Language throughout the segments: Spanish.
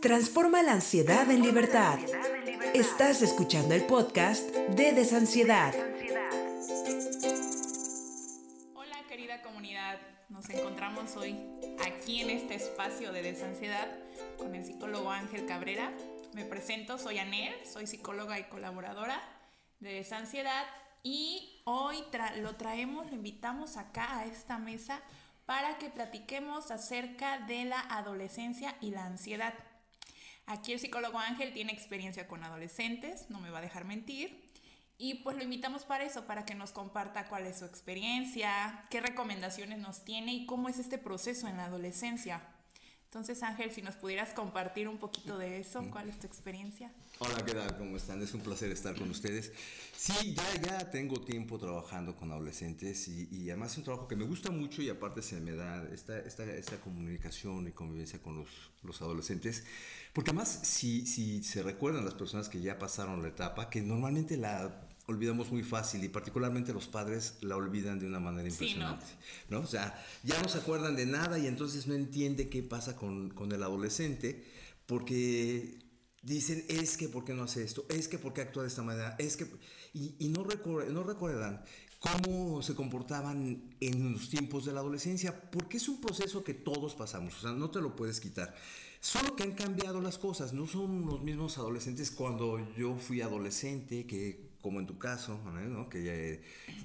Transforma la ansiedad en libertad. Estás escuchando el podcast de Desansiedad. Hola querida comunidad, nos encontramos hoy aquí en este espacio de Desansiedad con el psicólogo Ángel Cabrera. Me presento, soy Anel, soy psicóloga y colaboradora de Desansiedad y hoy lo traemos, lo invitamos acá a esta mesa para que platiquemos acerca de la adolescencia y la ansiedad. Aquí el psicólogo Ángel tiene experiencia con adolescentes, no me va a dejar mentir. Y pues lo invitamos para eso, para que nos comparta cuál es su experiencia, qué recomendaciones nos tiene y cómo es este proceso en la adolescencia. Entonces, Ángel, si nos pudieras compartir un poquito de eso, ¿cuál es tu experiencia? Hola, ¿qué tal? ¿Cómo están? Es un placer estar con ustedes. Sí, ya, ya tengo tiempo trabajando con adolescentes y, y además es un trabajo que me gusta mucho y aparte se me da esta, esta, esta comunicación y convivencia con los, los adolescentes. Porque además, si, si se recuerdan las personas que ya pasaron la etapa, que normalmente la olvidamos muy fácil y particularmente los padres la olvidan de una manera impresionante. ¿no? O sea, ya no se acuerdan de nada y entonces no entiende qué pasa con, con el adolescente porque dicen, es que por qué no hace esto, es que por qué actúa de esta manera, es que... Y, y no, recuerdan, no recuerdan cómo se comportaban en los tiempos de la adolescencia, porque es un proceso que todos pasamos, o sea, no te lo puedes quitar. Solo que han cambiado las cosas, no son los mismos adolescentes cuando yo fui adolescente, que como en tu caso, ¿no? que eh,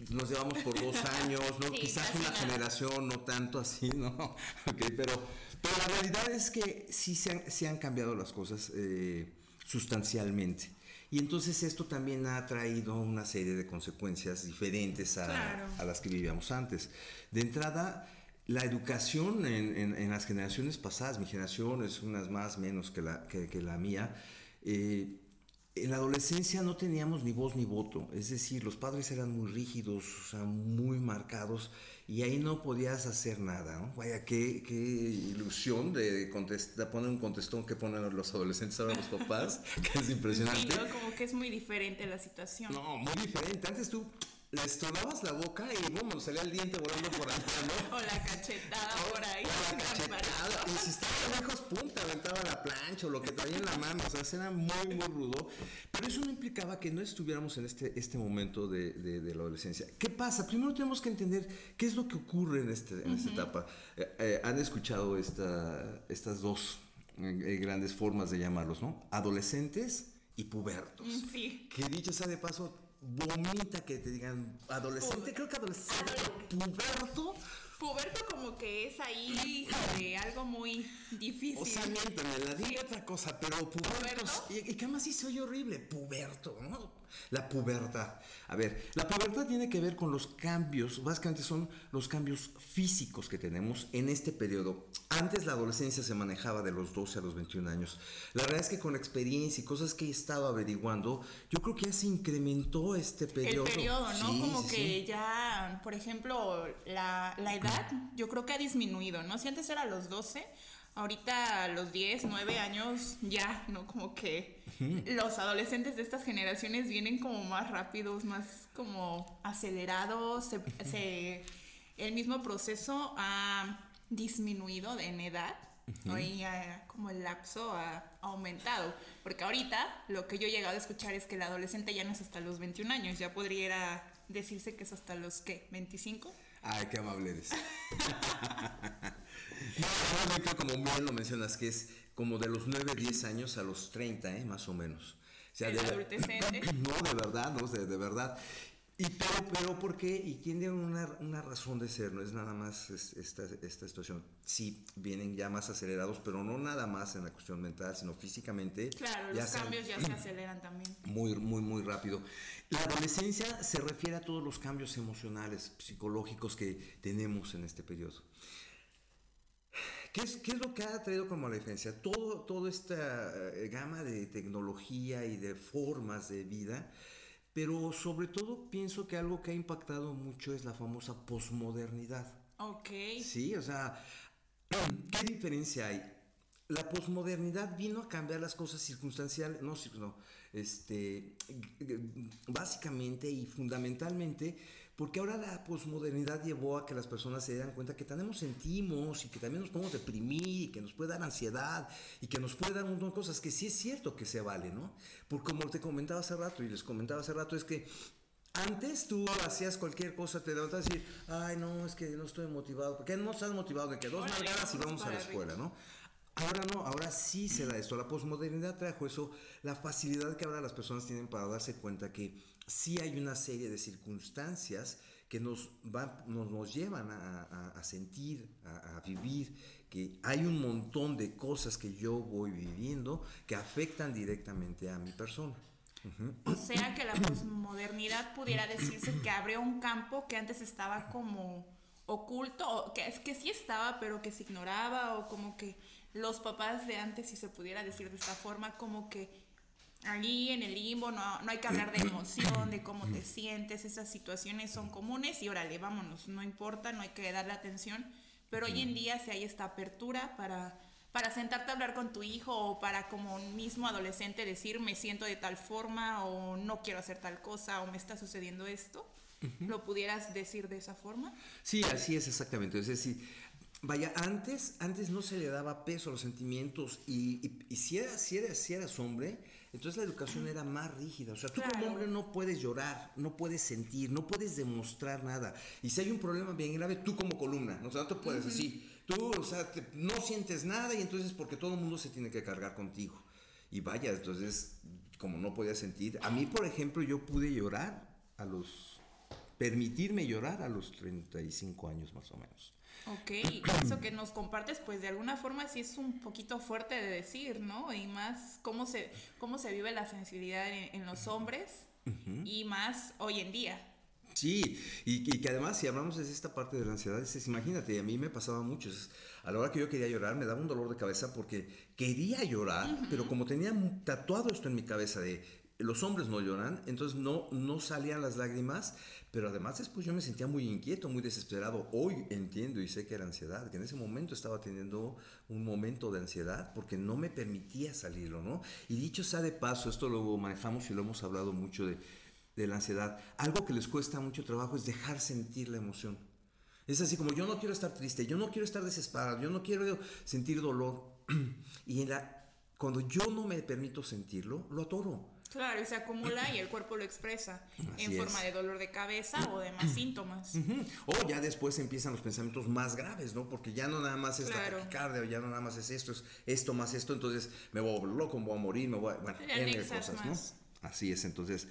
nos llevamos por dos años, ¿no? quizás una generación, no tanto así, ¿no? okay, pero, pero la realidad es que sí se han, se han cambiado las cosas eh, sustancialmente. Y entonces esto también ha traído una serie de consecuencias diferentes a, claro. a las que vivíamos antes. De entrada, la educación en, en, en, las generaciones pasadas, mi generación es unas más menos que la, que, que la mía, eh, en la adolescencia no teníamos ni voz ni voto, es decir, los padres eran muy rígidos, o sea, muy marcados, y ahí no podías hacer nada, ¿no? Vaya, qué, qué ilusión de, contestar, poner un contestón que ponen los adolescentes ahora los papás, que es impresionante. Sí, ¿no? como que es muy diferente la situación. No, muy diferente. Antes tú les tronabas la boca y boom, salía el diente volando por allá, ¿no? O la cachetada por ahí. O la cachetada. Y si estaba lejos, pum, te aventaba la plancha o lo que traía en la mano. O sea, era muy, muy rudo. Pero eso no implicaba que no estuviéramos en este, este momento de, de, de la adolescencia. ¿Qué pasa? Primero tenemos que entender qué es lo que ocurre en, este, en uh -huh. esta etapa. Eh, eh, han escuchado esta, estas dos eh, grandes formas de llamarlos, ¿no? Adolescentes y pubertos. Sí. Que dicho sea de paso, vomita que te digan adolescente, creo que adolescente, puberto. Puberto como que es ahí de algo muy difícil. O sea, miéntame, la diga otra cosa, pero pubertos. ¿Y, y qué más sí se oye horrible? Puberto, ¿no? La pubertad. A ver, la pubertad tiene que ver con los cambios, básicamente son los cambios físicos que tenemos en este periodo. Antes la adolescencia se manejaba de los 12 a los 21 años. La verdad es que con experiencia y cosas que he estado averiguando, yo creo que ya se incrementó este periodo. El periodo, ¿no? Sí, Como sí, que sí. ya, por ejemplo, la, la edad, yo creo que ha disminuido, ¿no? Si antes era a los 12, ahorita a los 10, 9 años ya, ¿no? Como que los adolescentes de estas generaciones vienen como más rápidos, más como acelerados, se, se, el mismo proceso ha disminuido en edad. Uh Hoy uh, como el lapso ha aumentado. Porque ahorita lo que yo he llegado a escuchar es que el adolescente ya no es hasta los 21 años, ya podría decirse que es hasta los ¿qué? 25. Ay, qué amable eres. no, como bien lo mencionas, que es como de los 9, 10 años a los 30, ¿eh? más o menos. O sea, ¿El de? No, de verdad, no, de, de verdad. Y pero, pero ¿por qué? Y tiene una, una razón de ser, no es nada más esta, esta situación. Sí, vienen ya más acelerados, pero no nada más en la cuestión mental, sino físicamente. Claro, los cambios ya se aceleran también. Muy, muy, muy rápido. La adolescencia se refiere a todos los cambios emocionales, psicológicos que tenemos en este periodo. ¿Qué es, ¿Qué es, lo que ha traído como adolescencia? Todo, toda esta gama de tecnología y de formas de vida pero sobre todo pienso que algo que ha impactado mucho es la famosa posmodernidad. Ok. Sí, o sea, ¿qué diferencia hay? La posmodernidad vino a cambiar las cosas circunstanciales, no, no, este, básicamente y fundamentalmente Porque ahora la posmodernidad llevó a que las personas se den cuenta que tenemos sentimos y que también nos podemos deprimir y que nos puede dar ansiedad y que nos puede dar un montón de cosas que sí es cierto que se vale, ¿no? Porque como te comentaba hace rato y les comentaba hace rato es que antes tú hacías cualquier cosa, te levantas y decir, ay, no, es que no estoy motivado. porque no estás motivado? De que dos nalgadas y vamos a la escuela, ¿no? Ahora no, ahora sí se da esto. La posmodernidad trajo eso, la facilidad que ahora las personas tienen para darse cuenta que sí hay una serie de circunstancias que nos, nos, llevan a, sentir, a, vivir, que hay un montón de cosas que yo voy viviendo que afectan directamente a mi persona. O sea que la posmodernidad pudiera decirse que abrió un campo que antes estaba como oculto, que es que sí estaba, pero que se ignoraba, o como que los papás de antes, si se pudiera decir de esta forma, como que allí en el limbo no, no hay que hablar de emoción, de cómo te sientes, esas situaciones son comunes y órale, vámonos, no importa, no hay que darle atención, pero hoy en día si hay esta apertura para, para sentarte a hablar con tu hijo o para como un mismo adolescente decir me siento de tal forma o no quiero hacer tal cosa o me está sucediendo esto. ¿Lo pudieras decir de esa forma? Sí, así es exactamente. Es decir, Vaya, antes, antes no se le daba peso a los sentimientos y, si, eras, si, eras, si eras hombre, entonces la educación era más rígida. O sea, tú como hombre no puedes llorar, no puedes sentir, no puedes demostrar nada. Y si hay un problema bien grave, tú como columna, ¿no? o sea, no te puedes así. Tú, o sea, no sientes nada y entonces porque todo el mundo se tiene que cargar contigo. Y vaya, entonces, como no podía sentir, a mí, por ejemplo, yo pude llorar a los, permitirme llorar a los 35 años más o menos. Ok, eso que nos compartes, pues de alguna forma sí es un poquito fuerte de decir, ¿no? Y más cómo se, cómo se vive la sensibilidad en, los hombres y más hoy en día. Sí, y, que además si hablamos de esta parte de la ansiedad, es, imagínate, a mí me pasaba mucho, a la hora que yo quería llorar me daba un dolor de cabeza porque quería llorar, pero como tenía tatuado esto en mi cabeza de los hombres no lloran, entonces no, no salían las lágrimas, pero además después yo me sentía muy inquieto, muy desesperado. Hoy entiendo y sé que era ansiedad, que en ese momento estaba teniendo un momento de ansiedad porque no me permitía salirlo, ¿no? Y dicho sea de paso, esto lo manejamos y lo hemos hablado mucho de, de la ansiedad, algo que les cuesta mucho trabajo es dejar sentir la emoción. Es así como yo no quiero estar triste, yo no quiero estar desesperado, yo no quiero sentir dolor. y en la, cuando yo no me permito sentirlo, lo atoro. Claro, y se acumula y el cuerpo lo expresa en forma de dolor de cabeza o de más síntomas. O ya después empiezan los pensamientos más graves, ¿no? Porque ya no nada más es la taquicardia, o ya no nada más es esto, es esto más esto, entonces me voy a volver loco, me voy a morir, me voy a... Bueno, N cosas, ¿no? Así es, entonces...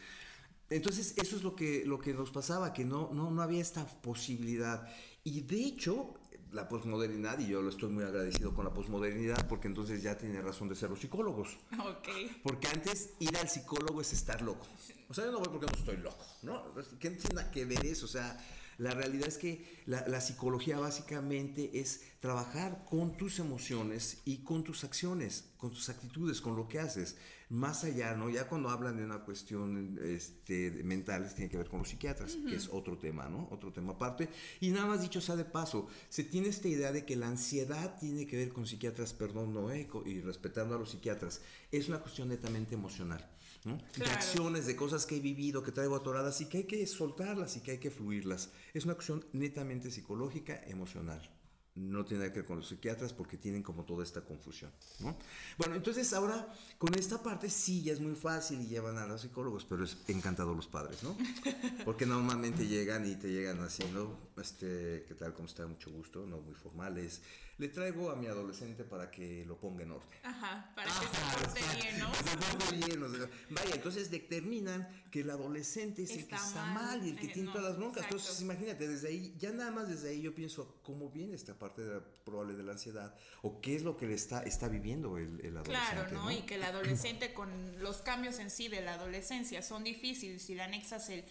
Entonces, eso es lo que, lo que nos pasaba, que no, no, no había esta posibilidad. Y de hecho, la posmodernidad, y yo lo estoy muy agradecido con la posmodernidad, porque entonces ya tiene razón de ser los psicólogos. Ok. Porque antes ir al psicólogo es estar loco. O sea, yo no voy porque no estoy loco, ¿no? ¿Qué tiene que ver eso? O sea, la realidad es que la, psicología básicamente es trabajar con tus emociones y con tus acciones, con tus actitudes, con lo que haces. Más allá, ¿no? Ya cuando hablan de una cuestión este, mental, tiene que ver con los psiquiatras, que es otro tema, ¿no? Otro tema aparte. Y nada más dicho sea de paso, se tiene esta idea de que la ansiedad tiene que ver con psiquiatras, perdón, no, eh, y respetando a los psiquiatras, es una cuestión netamente emocional. De acciones, de cosas que he vivido, que traigo atoradas y que hay que soltarlas y que hay que fluirlas. Es una cuestión netamente psicológica, emocional no tiene nada que ver con los psiquiatras porque tienen como toda esta confusión. ¿no? Bueno, entonces ahora con esta parte sí ya es muy fácil y llevan a los psicólogos, pero es encantado los padres, ¿no? Porque normalmente llegan y te llegan así, ¿no? Este, ¿qué tal? ¿Cómo está? Mucho gusto, ¿no? Muy formales le traigo a mi adolescente para que lo ponga en orden. Ajá, para que se porte bien, ¿no? Se porte bien. vaya, entonces determinan que el adolescente es el que está mal, y el que tiene todas las broncas. Entonces, imagínate, desde ahí, ya nada más desde ahí yo pienso cómo viene esta parte de probable de la ansiedad o qué es lo que le está, está viviendo el, adolescente. Claro, ¿no? Y que el adolescente con los cambios en sí de la adolescencia son difíciles si le anexas el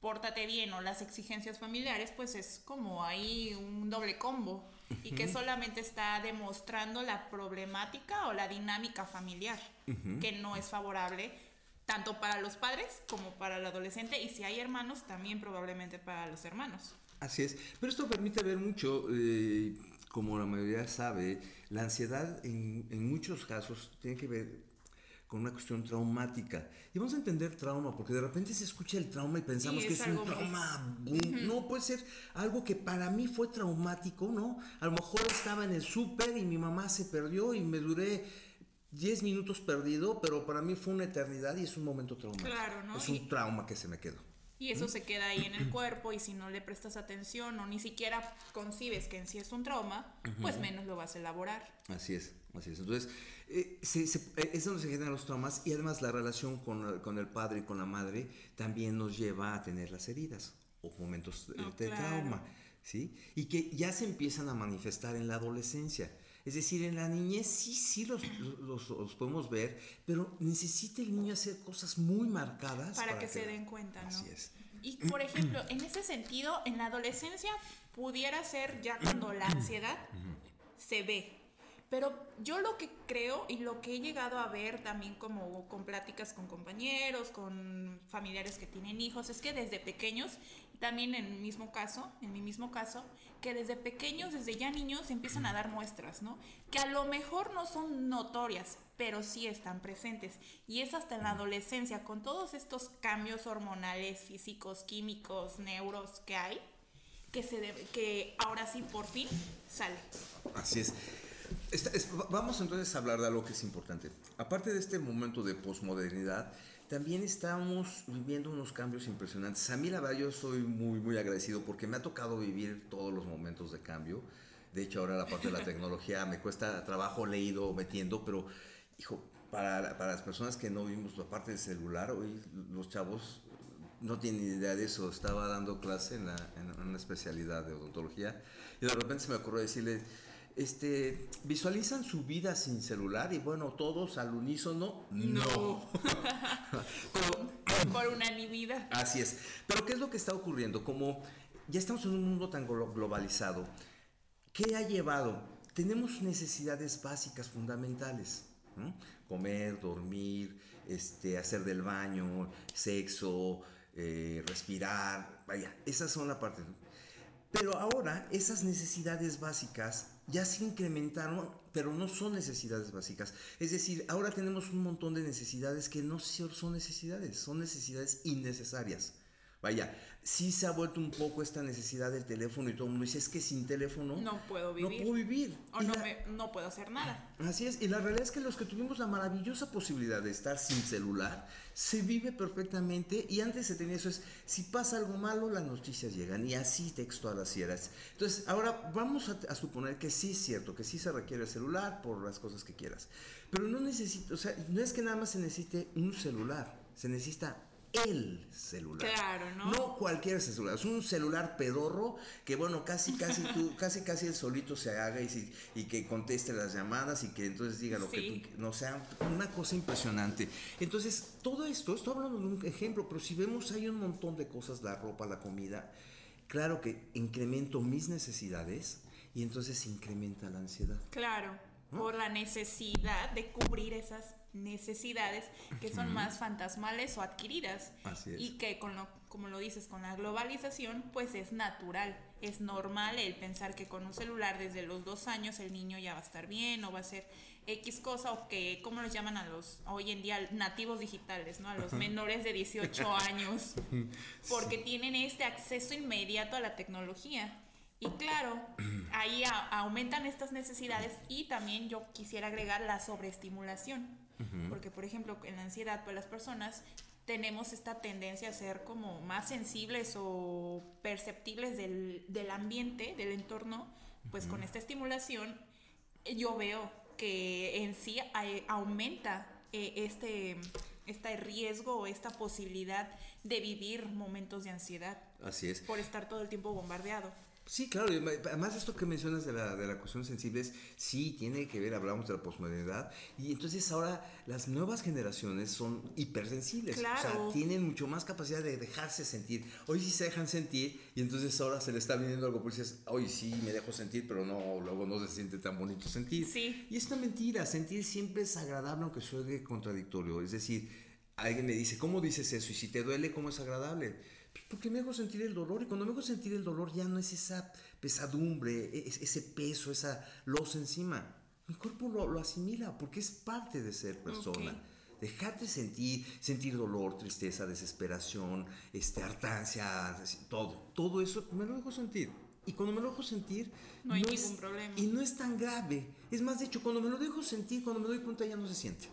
pórtate bien o las exigencias familiares, pues es como ahí un doble combo y que solamente está demostrando la problemática o la dinámica familiar, que no es favorable tanto para los padres como para el adolescente y si hay hermanos, también probablemente para los hermanos. Así es, pero esto permite ver mucho, eh, como la mayoría sabe, la ansiedad en, en muchos casos tiene que ver con una cuestión traumática. Y vamos a entender trauma, porque de repente se escucha el trauma y pensamos que es un trauma. No, puede ser algo que para mí fue traumático, ¿no? A lo mejor estaba en el súper y mi mamá se perdió y me duré 10 minutos perdido, pero para mí fue una eternidad y es un momento traumático. Claro, ¿no? Es un trauma que se me quedó. Y eso se queda ahí en el cuerpo y si no le prestas atención o ni siquiera concibes que en sí es un trauma, pues menos lo vas a elaborar. Así es, así es. Entonces, eh, eh, es donde se generan los traumas y además la relación con, con, el padre y con la madre también nos lleva a tener las heridas o momentos de trauma, ¿sí? Y que ya se empiezan a manifestar en la adolescencia. Es decir, en la niñez sí, sí los, los, podemos ver, pero necesita el niño hacer cosas muy marcadas. Para, que, se den cuenta, ¿no? Así es. Y por ejemplo, en ese sentido, en la adolescencia pudiera ser ya cuando la ansiedad se ve. Pero yo lo que creo y lo que he llegado a ver también como con pláticas con compañeros, con familiares que tienen hijos, es que desde pequeños también en mi mismo caso, en mi mismo caso, que desde pequeños, desde ya niños, empiezan a dar muestras, ¿no? Que a lo mejor no son notorias, pero sí están presentes. Y es hasta en la adolescencia, con todos estos cambios hormonales, físicos, químicos, neuros que hay, que, se que ahora sí por fin sale. Así es. Vamos entonces a hablar de algo que es importante. Aparte de este momento de posmodernidad, también estamos viviendo unos cambios impresionantes. A mí la verdad yo soy muy, muy agradecido porque me ha tocado vivir todos los momentos de cambio. De hecho, ahora la parte de la tecnología me cuesta trabajo leído, metiendo, pero, hijo, para, para las personas que no vimos la parte del celular, hoy los chavos no tienen idea de eso. Estaba dando clase en, en una especialidad de odontología y de repente se me ocurrió decirle, este, visualizan su vida sin celular y bueno, todos al unísono, no. Por unanimidad. Así es. Pero ¿qué es lo que está ocurriendo? Como ya estamos en un mundo tan globalizado, ¿qué ha llevado? Tenemos necesidades básicas fundamentales. Comer, dormir, este, hacer del baño, sexo, eh, respirar, vaya, esas son la parte. Pero ahora esas necesidades básicas ya se incrementaron, pero no son necesidades básicas. Es decir, ahora tenemos un montón de necesidades que no son necesidades, son necesidades innecesarias. Vaya, sí se ha vuelto un poco esta necesidad del teléfono y todo el mundo dice, es que sin teléfono no puedo vivir. No puedo vivir. O no, no, puedo hacer nada. Así es, y la realidad es que los que tuvimos la maravillosa posibilidad de estar sin celular, se vive perfectamente y antes se tenía eso, es, si pasa algo malo, las noticias llegan y así textual así era. Entonces, ahora vamos a, a suponer que sí es cierto, que sí se requiere el celular por las cosas que quieras, pero no necesito, o sea, no es que nada más se necesite un celular, se necesita el celular. Claro, ¿no? No cualquier celular, es un celular pedorro que bueno, casi casi tú, casi casi el solito se haga y, y que conteste las llamadas y que entonces diga lo que tú, no sea una cosa impresionante. Entonces, todo esto, estoy hablando de un ejemplo, pero si vemos hay un montón de cosas, la ropa, la comida, claro que incremento mis necesidades y entonces incrementa la ansiedad. Claro, por la necesidad de cubrir esas necesidades que son más fantasmales o adquiridas. Y que con lo, como lo dices, con la globalización, pues es natural, es normal el pensar que con un celular desde los dos años el niño ya va a estar bien o va a ser X cosa o que, ¿cómo los llaman a los hoy en día nativos digitales, ¿no? A los menores de 18 años, porque tienen este acceso inmediato a la tecnología. Y claro, ahí aumentan estas necesidades y también yo quisiera agregar la sobreestimulación. Porque, por ejemplo, en la ansiedad, pues las personas tenemos esta tendencia a ser como más sensibles o perceptibles del, del ambiente, del entorno, pues con esta estimulación yo veo que en sí aumenta eh, este, este riesgo o esta posibilidad de vivir momentos de ansiedad. Así es. Por estar todo el tiempo bombardeado. Sí, claro, además esto que mencionas de la, de la cuestión sensibles, sí, tiene que ver, hablamos de la posmodernidad, y entonces ahora las nuevas generaciones son hipersensibles, claro. o sea, tienen mucho más capacidad de dejarse sentir. Hoy sí se dejan sentir, y entonces ahora se le está viniendo algo, pues dices, hoy sí me dejo sentir, pero no, luego no se siente tan bonito sentir. Sí. Y es una mentira, sentir siempre es agradable, aunque suene contradictorio, es decir, alguien me dice, ¿cómo dices eso? Y si te duele, ¿cómo es agradable? Porque me hago sentir el dolor y cuando me hago sentir el dolor ya no es esa pesadumbre, e-, ese peso, esa losa encima. Mi cuerpo lo, asimila porque es parte de ser persona. Dejarte sentir, sentir dolor, tristeza, desesperación, este, hartancia, todo. Todo eso me lo dejo sentir. Y cuando me lo dejo sentir, no hay ningún problema. Y no es tan grave. Es más, de hecho, cuando me lo dejo sentir, cuando me doy cuenta, ya no se siente.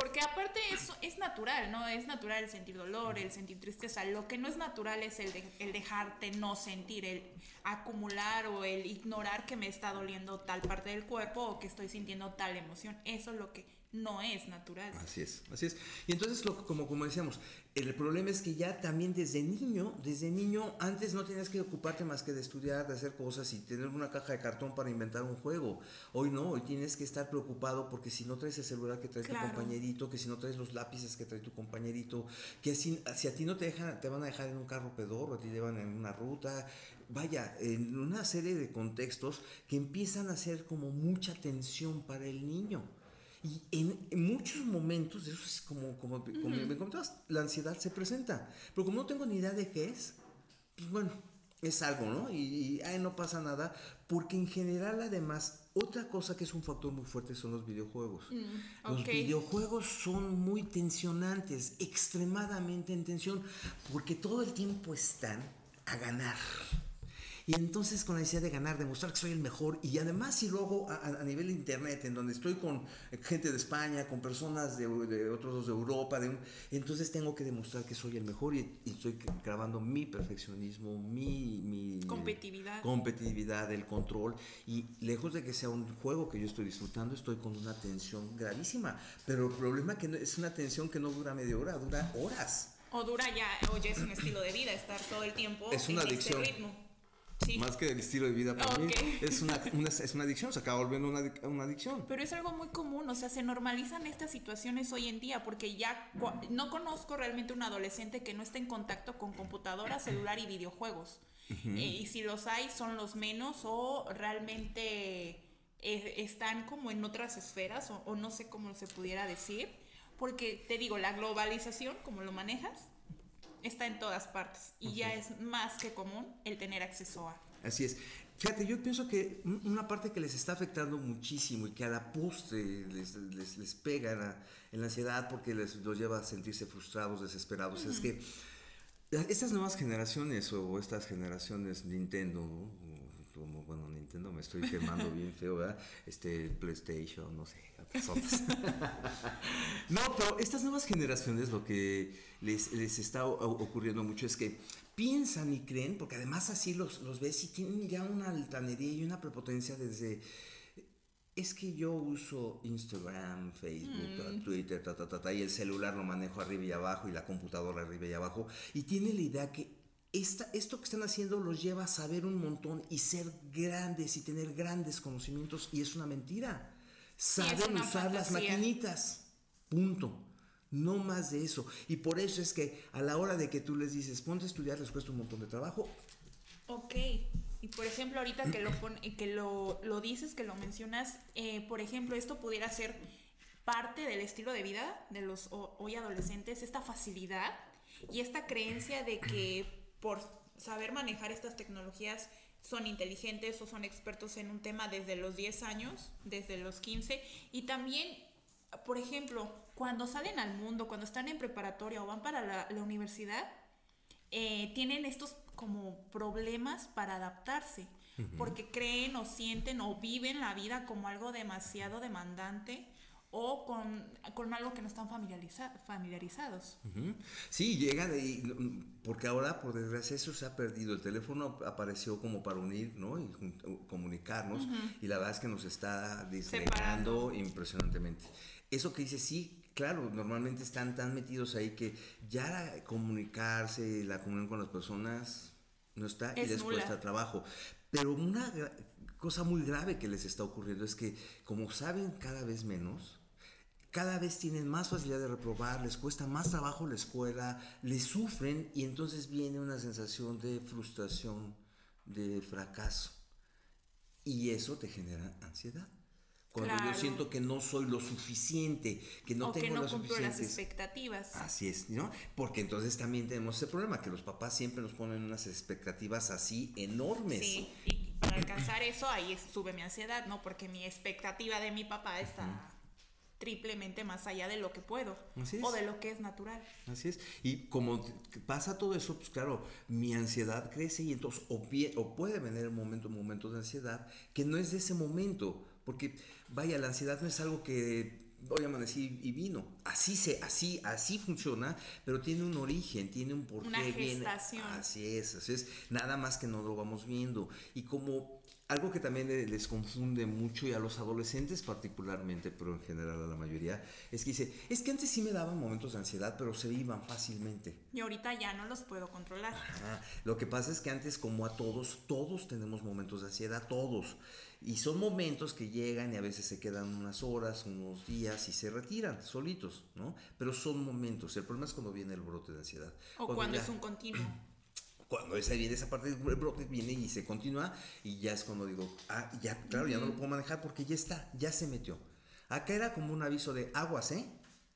Porque aparte eso es natural, ¿no? Es natural el sentir dolor, el sentir tristeza. Lo que no es natural es el, el dejarte no sentir, el acumular o el ignorar que me está doliendo tal parte del cuerpo o que estoy sintiendo tal emoción. Eso es lo que no es natural. Así es, así es. Y entonces, lo, como, como decíamos, el problema es que ya también desde niño, desde niño, antes no tenías que ocuparte más que de estudiar, de hacer cosas y tener una caja de cartón para inventar un juego. Hoy no, hoy tienes que estar preocupado porque si no traes el celular que trae tu compañerito, que si no traes los lápices que trae tu compañerito, que si, si a ti no te dejan, te van a dejar en un carro pedorro, a ti te llevan en una ruta, vaya, en una serie de contextos que empiezan a ser como mucha tensión para el niño. Y en, muchos momentos, eso es como, como, como me contabas, la ansiedad se presenta. Pero como no tengo ni idea de qué es, pues bueno, es algo, ¿no? Y, y no pasa nada, porque en general además, otra cosa que es un factor muy fuerte son los videojuegos. Mm, los videojuegos son muy tensionantes, extremadamente en tensión, porque todo el tiempo están a ganar. Y entonces con la necesidad de ganar, demostrar que soy el mejor, y además si luego a, a, nivel de internet, en donde estoy con gente de España, con personas de, de otros de Europa, de entonces tengo que demostrar que soy el mejor y, y estoy grabando mi perfeccionismo, mi, mi competitividad. competitividad, el control, y lejos de que sea un juego que yo estoy disfrutando, estoy con una tensión gravísima. Pero el problema es que no, es una tensión que no dura media hora, dura horas. O dura ya, o ya es un estilo de vida, estar todo el tiempo es una en adicción. este ritmo. Más que el estilo de vida para mí, es una, es una adicción, se acaba volviendo una, una, adicción. Pero es algo muy común, o sea, se normalizan estas situaciones hoy en día, porque ya no conozco realmente un adolescente que no esté en contacto con computadora, celular y videojuegos. eh, y si los hay, son los menos o realmente eh, están como en otras esferas, o, o no sé cómo se pudiera decir. Porque te digo, la globalización, como lo manejas, está en todas partes y ya es más que común el tener acceso a. Así es. Fíjate, yo pienso que una parte que les está afectando muchísimo y que a la postre les, les, les pega en la, en la, ansiedad porque les los lleva a sentirse frustrados, desesperados, es que estas nuevas generaciones o estas generaciones Nintendo, como, bueno, Nintendo me estoy quemando bien feo, ¿verdad? Este, PlayStation, no sé, otras otras. no, pero estas nuevas generaciones lo que les, les está ocurriendo mucho es que piensan y creen, porque además así los, los ves y tienen ya una altanería y una prepotencia desde... Es que yo uso Instagram, Facebook, mm. Twitter, ta, ta, ta, ta, y el celular lo manejo arriba y abajo y la computadora arriba y abajo. Y tiene la idea que esta, esto que están haciendo los lleva a saber un montón y ser grandes y tener grandes conocimientos y es una mentira. Saben usar las maquinitas. Punto. No más de eso. Y por eso es que a la hora de que tú les dices, ponte a estudiar, les cuesta un montón de trabajo. Ok. Y por ejemplo, ahorita que lo, que lo, lo dices, que lo mencionas, eh, por ejemplo, esto pudiera ser parte del estilo de vida de los hoy adolescentes, esta facilidad y esta creencia de que por saber manejar estas tecnologías son inteligentes o son expertos en un tema desde los 10 años, desde los 15, y también, por ejemplo, cuando salen al mundo, cuando están en preparatoria o van para la, la universidad, eh, tienen estos como problemas para adaptarse, uh -huh. porque creen o sienten o viven la vida como algo demasiado demandante o con, con algo que no están familiariza familiarizados. Uh -huh. Sí, llega de porque ahora por desgracia eso se ha perdido. El teléfono apareció como para unir, ¿no? Y comunicarnos uh -huh. y la verdad es que nos está disgregando impresionantemente. Eso que dice sí, claro, normalmente están tan metidos ahí que ya comunicarse, la comunión con las personas no está es y les cuesta trabajo. Pero una cosa muy grave que les está ocurriendo es que como saben cada vez menos, cada vez tienen más facilidad de reprobar, les cuesta más trabajo la escuela, les sufren y entonces viene una sensación de frustración, de fracaso. Y eso te genera ansiedad. Cuando claro. yo siento que no soy lo suficiente, que no o tengo que no las cumplo las expectativas. Así es, ¿no? Porque entonces también tenemos ese problema, que los papás siempre nos ponen unas expectativas así enormes. Sí, y para alcanzar eso ahí sube mi ansiedad, ¿no? Porque mi expectativa de mi papá está... Uh -huh triplemente más allá de lo que puedo Así es. o de lo que es natural. Así es. Y como pasa todo eso, pues claro, mi ansiedad crece y entonces o, o puede venir un momento, un momento de ansiedad que no es de ese momento. Porque, vaya, la ansiedad no es algo que hoy amanecí y vino. Así se, así, así funciona, pero tiene un origen, tiene un porqué. Una viene- gestación. Así es, así es. Nada más que no lo vamos viendo. Y como algo que también le- les confunde mucho y a los adolescentes particularmente, pero en general a la mayoría, es que dice, es que antes sí me daban momentos de ansiedad, pero se iban fácilmente. Y ahorita ya no los puedo controlar. Ajá. Lo que pasa es que antes, como a todos, todos tenemos momentos de ansiedad, todos. Y son momentos que llegan y a veces se quedan unas horas, unos días y se retiran solitos, ¿no? Pero son momentos. El problema es cuando viene el brote de ansiedad. O cuando ya- es un continuo. cuando esa viene esa parte del brote viene y se continúa y ya es cuando digo, ah, ya, claro, ya no lo puedo manejar porque ya está, ya se metió. Acá era como un aviso de aguas, ¿eh?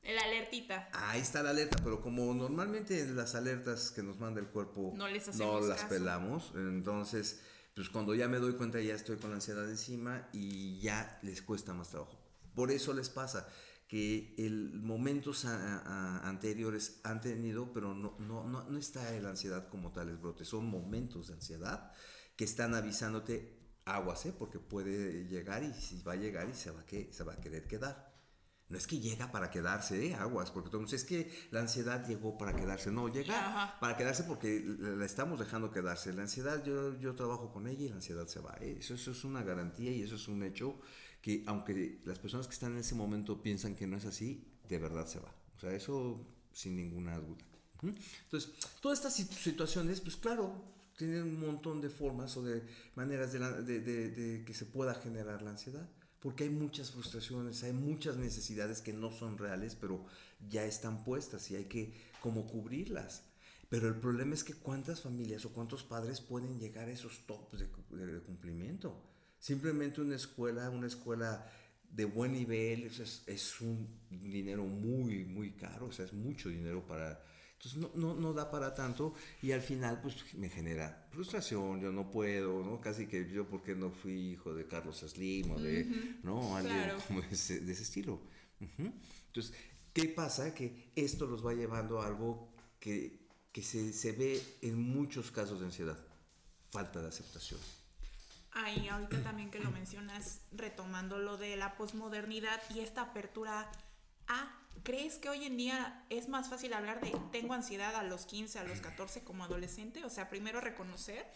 El alertita. Ahí está la alerta, pero como normalmente las alertas que nos manda el cuerpo No les no hacemos las caso. pelamos, entonces, pues cuando ya me doy cuenta ya estoy con la ansiedad encima y ya les cuesta más trabajo. Por eso les pasa que el momentos a- a- anteriores han tenido, pero no, no, no, no está la ansiedad como tal, es brote, son momentos de ansiedad que están avisándote aguas, ¿eh? porque puede llegar y si va a llegar y se va que, se va a querer quedar. No es que llega para quedarse, ¿eh? aguas, porque dice, es que la ansiedad llegó para quedarse. No, llega Ajá. para quedarse porque la estamos dejando quedarse. La ansiedad, yo, yo trabajo con ella y la ansiedad se va. ¿eh? Eso, eso es una garantía y eso es un hecho que aunque las personas que están en ese momento piensan que no es así, de verdad se va. O sea, eso sin ninguna duda. Entonces, todas estas sit- situaciones, pues claro, tienen un montón de formas o de maneras de, la- de- de- de que se pueda generar la ansiedad. Porque hay muchas frustraciones, hay muchas necesidades que no son reales, pero ya están puestas y hay que como cubrirlas. Pero el problema es que cuántas familias o cuántos padres pueden llegar a esos tops de, de- cumplimiento. Simplemente una escuela, una escuela de buen nivel, es- es un dinero muy, muy caro, o sea, es mucho dinero para... Entonces no, no, no da para tanto y al final pues me genera frustración, yo no puedo, ¿no? Casi que yo porque no fui hijo de Carlos Slim o de, ¿no? Alguien claro. como ese- de ese estilo. Entonces, ¿qué pasa? Que esto los va llevando a algo que, que se, se ve en muchos casos de ansiedad, falta de aceptación. Ay, ahorita también que lo mencionas, retomando lo de la posmodernidad y esta apertura a, ¿crees que hoy en día es más fácil hablar de tengo ansiedad a los 15, a los 14 como adolescente? O sea, primero reconocer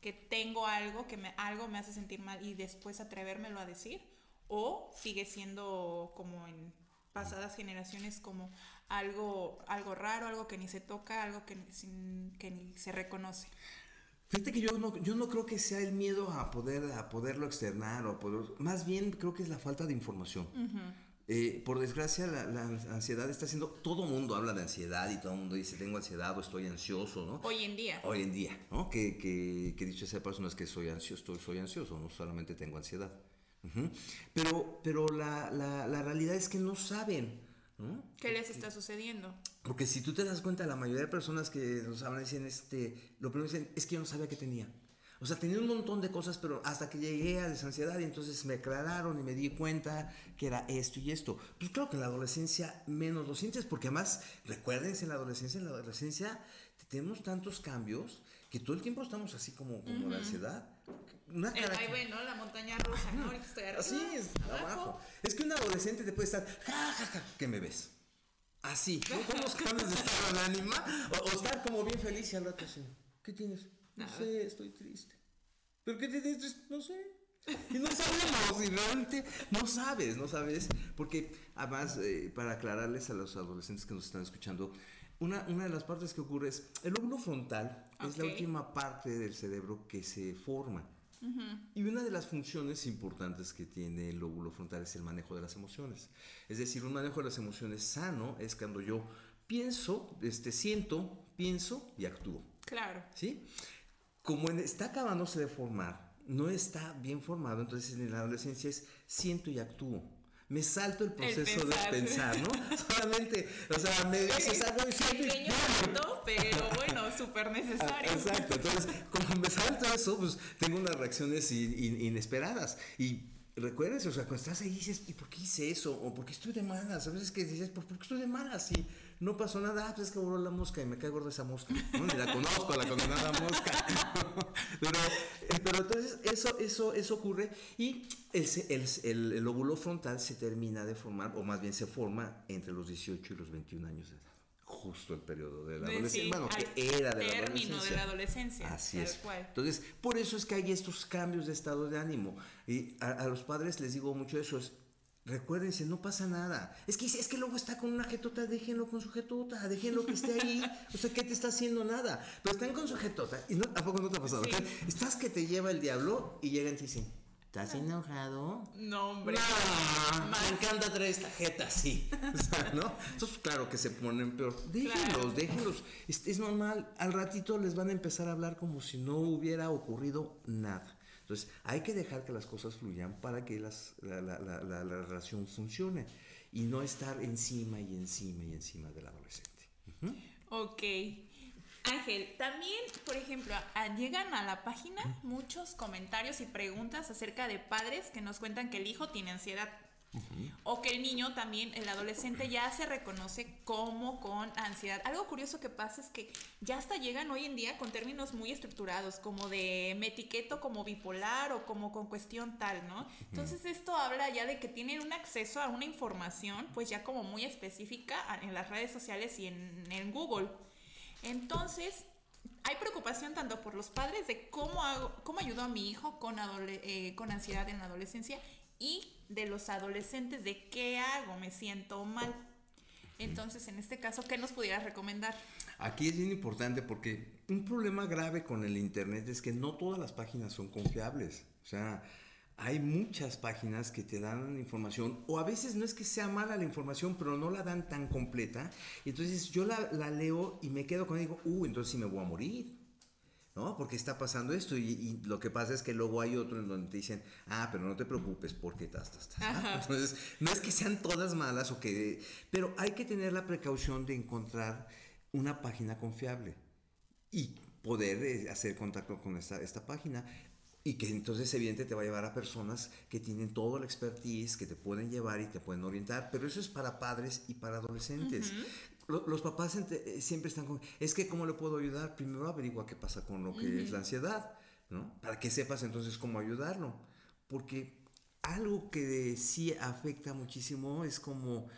que tengo algo que me, algo me hace sentir mal y después atrevérmelo a decir, o sigue siendo como en pasadas generaciones como algo, algo raro, algo que ni se toca, algo que, sin- que ni se reconoce. Fíjate que yo no, yo no creo que sea el miedo a, poder, a poderlo externar o a poder, más bien creo que es la falta de información. Eh, por desgracia, la, la ansiedad está haciendo, todo mundo habla de ansiedad y todo el mundo dice tengo ansiedad o estoy ansioso, ¿no? Hoy en día. Hoy en día, ¿no? Que, que, que dicho sea paso, no es que soy ansioso, estoy, soy ansioso, no solamente tengo ansiedad. Pero, pero la, la, la realidad es que no saben, ¿no? ¿Qué les está sucediendo? Porque si tú te das cuenta, la mayoría de personas que nos hablan dicen, este, lo primero que dicen es que yo no sabía que tenía. O sea, tenía un montón de cosas, pero hasta que llegué a la ansiedad y entonces me aclararon y me di cuenta que era esto y esto. Pues claro que en la adolescencia menos lo sientes, porque además, recuérdense, en la adolescencia, en la adolescencia tenemos tantos cambios que todo el tiempo estamos así como, como la ansiedad. Una El ¿no? La montaña rusa, ¿no? Ahorita estoy arriba, Así es, abajo. Es que un adolescente te puede estar, ja, ja, ja, ¿qué me ves? Así, ¿no? Con los cambios de estado de ánima, o, o estar como bien feliz y al rato así, ¿qué tienes? No sé, estoy triste. ¿Pero qué tienes? No sé. Y no sabemos, y realmente no sabes, no sabes, porque además, eh, para aclararles a los adolescentes que nos están escuchando, una, una de las partes que ocurre es, el lóbulo frontal es la última parte del cerebro que se forma. Y una de las funciones importantes que tiene el lóbulo frontal es el manejo de las emociones. Es decir, un manejo de las emociones sano es cuando yo pienso, este, siento, pienso y actúo. Claro. ¿Sí? Como está acabándose de formar, no está bien formado, entonces en la adolescencia es siento y actúo. Me salto el proceso pensar. de pensar, ¿no? Solamente, o sea, me dices algo y siento y acto, pero bueno, súper necesario. Ah, Exacto, entonces como me salto eso, pues tengo unas reacciones in- in- inesperadas y recuérdense, o sea, cuando estás ahí dices, ¿y por qué hice eso? O ¿por qué estoy de malas? A veces que dices, ¿por, qué estoy de malas? Y no pasó nada, ah, pues es que voló la mosca y me cae gorda esa mosca. ¿no? Ni la conozco, la condenada mosca. pero, eh, pero entonces eso, eso, eso ocurre y el, el, el, óvulo frontal se termina de formar, o más bien se forma entre los 18 y los 21 años de edad justo el periodo de la adolescencia. bueno, que era de la adolescencia. de la adolescencia. Así es. Entonces, por eso es que hay estos cambios de estado de ánimo. Y a, los padres les digo mucho eso, es, recuérdense, no pasa nada. Es que, es que luego está con una jetota, déjenlo con su jetota, déjenlo que esté ahí. O sea, ¿qué te está haciendo nada? Pero están con su jetota. ¿Y no, ¿A poco no te ha pasado? Estás que te lleva el diablo y llegan y dicen, ¿Estás enojado? No, hombre. me encanta traer esta jeta así. ¿no? Entonces, claro que se ponen peor. Déjenlos, déjenlos. Es, normal. Al ratito les van a empezar a hablar como si no hubiera ocurrido nada. Entonces, hay que dejar que las cosas fluyan para que las, la, la, la, la, relación funcione y no estar encima y encima y encima del adolescente. Ok. Ángel, también, por ejemplo, llegan a la página muchos comentarios y preguntas acerca de padres que nos cuentan que el hijo tiene ansiedad. O que el niño también, el adolescente ya se reconoce como con ansiedad. Algo curioso que pasa es que ya hasta llegan hoy en día con términos muy estructurados, como de me etiqueto como bipolar o como con cuestión tal, ¿no? Entonces esto habla ya de que tienen un acceso a una información pues ya como muy específica en las redes sociales y en, en Google. Entonces, hay preocupación tanto por los padres de cómo, hago, cómo ayudo a mi hijo con, eh, con ansiedad en la adolescencia y de los adolescentes de qué hago, me siento mal. Entonces, en este caso, ¿qué nos pudieras recomendar? Aquí es bien importante porque un problema grave con el Internet es que no todas las páginas son confiables. O sea, hay muchas páginas que te dan información, o a veces no es que sea mala la información, pero no la dan tan completa. Entonces yo la, leo y me quedo con digo, uh, entonces sí me voy a morir. ¿No? Porque está pasando esto y, lo que pasa es que luego hay otro en donde te dicen, ah, pero no te preocupes porque estás, estás, Entonces, no es que sean todas malas o que... Pero hay que tener la precaución de encontrar una página confiable y poder eh, hacer contacto con esta, esta página. Y que entonces evidente te va a llevar a personas que tienen todo la expertise, que te pueden llevar y te pueden orientar, pero eso es para padres y para adolescentes. Los, papás eh, siempre están con, es que ¿cómo le puedo ayudar? Primero averigua qué pasa con lo que es la ansiedad, ¿no? Para que sepas entonces cómo ayudarlo. Porque algo que sí afecta muchísimo es como,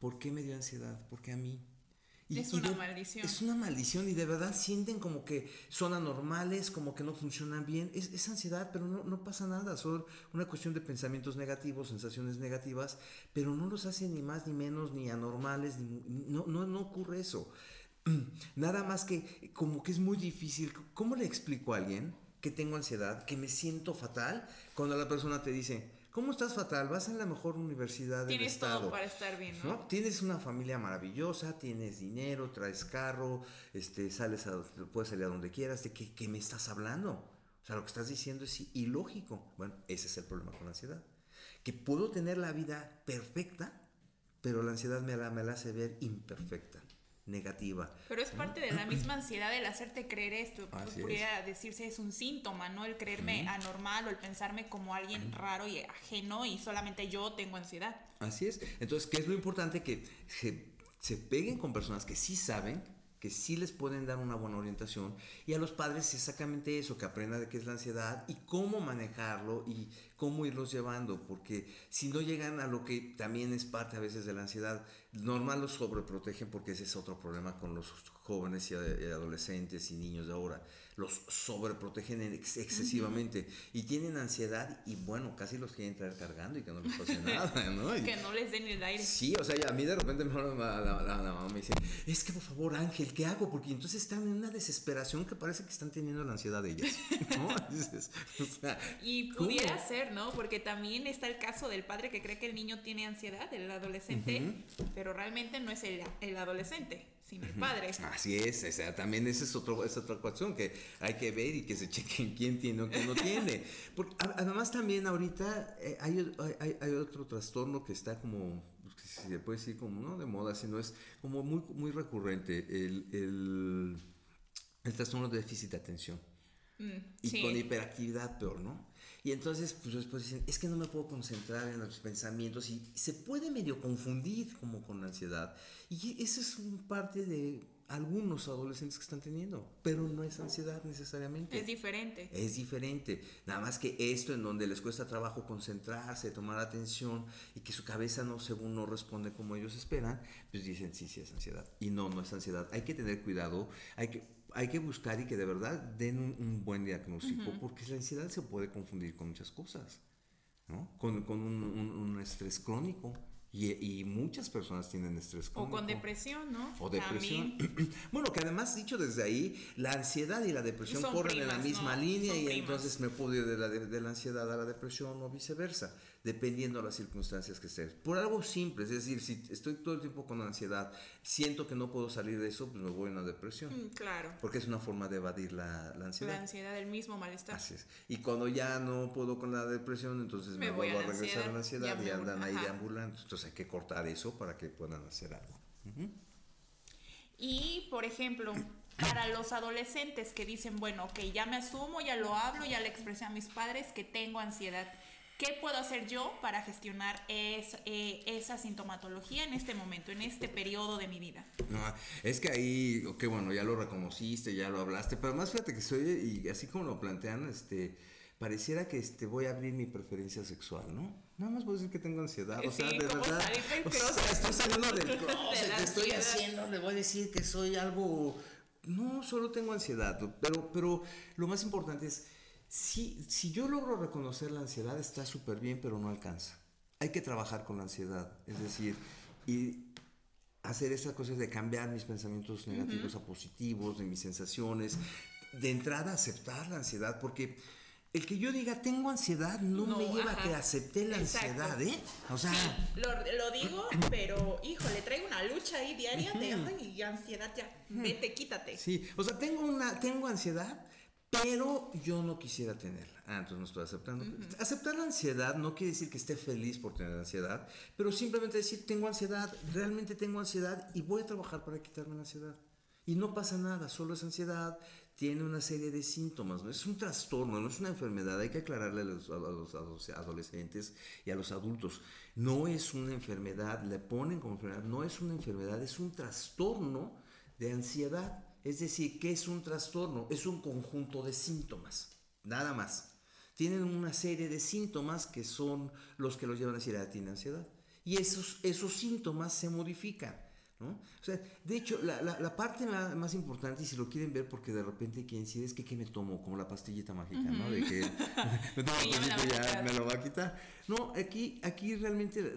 ¿por qué me dio ansiedad? ¿Por qué a mí? Es una maldición. Es una maldición y de verdad sienten como que son anormales, como que no funcionan bien. Es, ansiedad, pero no, no, pasa nada. Son una cuestión de pensamientos negativos, sensaciones negativas, pero no los hace ni más ni menos, ni anormales, no, no, no ocurre eso. Nada más que como que es muy difícil. ¿Cómo le explico a alguien que tengo ansiedad, que me siento fatal, cuando la persona te dice, ¿Cómo estás fatal? Vas en la mejor universidad del tienes estado. Todo para estar bien, ¿no? Tienes una familia maravillosa, tienes dinero, traes carro, este, sales a, puedes salir a donde quieras. ¿De qué, qué me estás hablando? O sea, lo que estás diciendo es ilógico. Bueno, ese es el problema con la ansiedad. Que puedo tener la vida perfecta, pero la ansiedad me la, me la hace ver imperfecta negativa. Pero es parte de la misma ansiedad el hacerte creer esto. Podría decirse es un síntoma, ¿no? El creerme anormal o el pensarme como alguien raro y ajeno y solamente yo tengo ansiedad. Así es. Entonces, ¿qué es lo importante? Que se, se peguen con personas que sí saben, que sí les pueden dar una buena orientación y a los padres exactamente eso, que aprendan de qué es la ansiedad y cómo manejarlo y cómo irlos llevando, porque si no llegan a lo que también es parte a veces de la ansiedad, normal los sobreprotegen porque ese es otro problema con los jóvenes y adolescentes y niños de ahora. Los sobreprotegen excesivamente y tienen ansiedad y bueno, casi los quieren traer cargando y que no les pase nada, ¿no? que no les den el aire. Sí, o sea, a mí de repente me la, la, mamá me dice, es que por favor Ángel, ¿qué hago? Porque entonces están en una desesperación que parece que están teniendo la ansiedad de ellas. y pudiera ser, ¿no? Porque también está el caso del padre que cree que el niño tiene ansiedad, el adolescente, pero realmente no es el, el adolescente sin el padre. Así es, o sea, también esa es, otro, es otra cuestión que hay que ver y que se chequen quién tiene o quién no tiene. Porque además también ahorita eh, hay, hay, hay, otro trastorno que está como, pues, se puede decir como no de moda, sino es como muy, muy recurrente, el, el, el trastorno de déficit de atención. Mm, y con hiperactividad peor, ¿no? Y entonces, pues después dicen, es que no me puedo concentrar en los pensamientos y se puede medio confundir como con ansiedad. Y eso es un parte de algunos adolescentes que están teniendo, pero no es ansiedad necesariamente. Es diferente. Es diferente. Nada más que esto en donde les cuesta trabajo concentrarse, tomar atención y que su cabeza no, según no responde como ellos esperan, pues dicen sí, sí es ansiedad. Y no, no es ansiedad. Hay que tener cuidado, hay que, hay que buscar y que de verdad den un, buen diagnóstico, porque la ansiedad se puede confundir con muchas cosas, ¿no? Con, con un, un estrés crónico. Y, muchas personas tienen estrés crónico. O con depresión, ¿no? O depresión. bueno, que además, dicho desde ahí, la ansiedad y la depresión corren en la misma línea y entonces me puedo ir de la, de la ansiedad a la depresión o viceversa dependiendo de las circunstancias que estés. Por algo simple, es decir, si estoy todo el tiempo con ansiedad, siento que no puedo salir de eso, pues me voy a una depresión. Mm, claro. Porque es una forma de evadir la, la, ansiedad. La ansiedad, el mismo malestar. Así es. Y cuando ya no puedo con la depresión, entonces me, vuelvo a, regresar a la ansiedad y, andan ahí deambulando. Entonces hay que cortar eso para que puedan hacer algo. Y, por ejemplo, para los adolescentes que dicen, bueno, ok, ya me asumo, ya lo hablo, ya le expresé a mis padres que tengo ansiedad. ¿Qué puedo hacer yo para gestionar eh, esa sintomatología en este momento, en este periodo de mi vida? No, es que ahí, ok, bueno, ya lo reconociste, ya lo hablaste, pero más fíjate que soy, y así como lo plantean, este, pareciera que este, voy a abrir mi preferencia sexual, ¿no? Nada más a decir que tengo ansiedad, o sea, de verdad. O sea, estoy saliendo del closet, de estoy haciendo, le voy a decir que soy algo. No, solo tengo ansiedad, pero, pero lo más importante es si, si yo logro reconocer la ansiedad está súper bien, pero no alcanza. Hay que trabajar con la ansiedad, es decir, y hacer esas cosas de cambiar mis pensamientos negativos a positivos, de mis sensaciones, de entrada aceptar la ansiedad, porque el que yo diga tengo ansiedad no, me lleva a que acepte la ansiedad, ¿eh? O sea, lo, lo, digo, pero híjole, traigo una lucha ahí diaria de ay, ansiedad ya, vete, quítate. Sí, o sea, tengo una tengo ansiedad, pero yo no quisiera tenerla. Ah, entonces no estoy aceptando. Aceptar la ansiedad no quiere decir que esté feliz por tener ansiedad, pero simplemente decir, tengo ansiedad, realmente tengo ansiedad y voy a trabajar para quitarme la ansiedad. Y no pasa nada, solo es ansiedad, tiene una serie de síntomas, ¿no? es un trastorno, no es una enfermedad, hay que aclararle a los, a los, adolescentes y a los adultos, no es una enfermedad, le ponen como enfermedad, no es una enfermedad, es un trastorno de ansiedad. Es decir, ¿qué es un trastorno? Es un conjunto de síntomas, nada más. Tienen una serie de síntomas que son los que los llevan a decir, ah, tiene ansiedad. Y esos, esos síntomas se modifican. O sea, de hecho, la, parte más, importante, y si lo quieren ver, porque de repente quieren decir, es que ¿qué me tomo? Como la pastillita mágica, ¿no? De que me tomo ya me lo va a quitar. No, aquí, aquí realmente,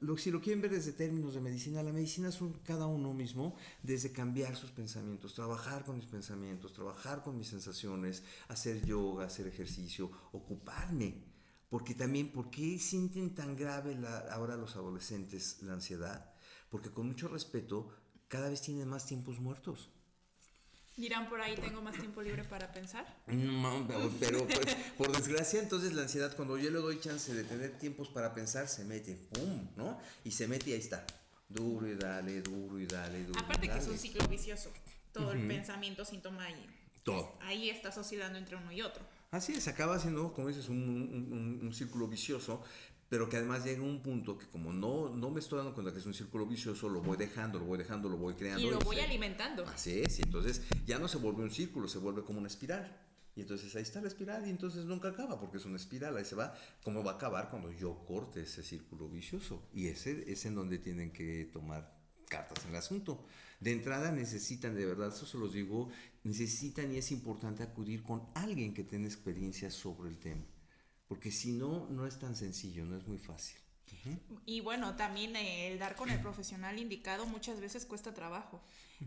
lo, si lo quieren ver desde términos de medicina, la medicina son cada uno mismo, desde cambiar sus pensamientos, trabajar con mis pensamientos, trabajar con mis sensaciones, hacer yoga, hacer ejercicio, ocuparme. Porque también, ¿por qué sienten tan grave ahora los adolescentes la ansiedad? Porque con mucho respeto, cada vez tienen más tiempos muertos. Dirán por ahí, tengo más tiempo libre para pensar. No, pero pues, por desgracia, entonces la ansiedad, cuando yo le doy chance de tener tiempos para pensar, se mete, ¡pum! ¿no? Y se mete y ahí está. Duro y dale, duro y dale, duro. Aparte que es un ciclo vicioso. Todo el pensamiento, síntoma ahí. Todo. ahí estás oscilando entre uno y otro. Así es, acaba siendo, como dices, un, un círculo vicioso, pero que además llega un punto que como no, no me estoy dando cuenta que es un círculo vicioso, lo voy dejando, lo voy dejando, lo voy creando. Y lo voy alimentando. Así es, y entonces ya no se vuelve un círculo, se vuelve como una espiral. Y entonces ahí está la espiral y entonces nunca acaba porque es una espiral, ahí se va. ¿Cómo va a acabar cuando yo corte ese círculo vicioso? Y ese es en donde tienen que tomar cartas en el asunto. De entrada necesitan, de verdad, eso se los digo, necesitan y es importante acudir con alguien que tenga experiencia sobre el tema porque si no, no es tan sencillo, no es muy fácil. Y bueno, también eh, el dar con el profesional indicado muchas veces cuesta trabajo.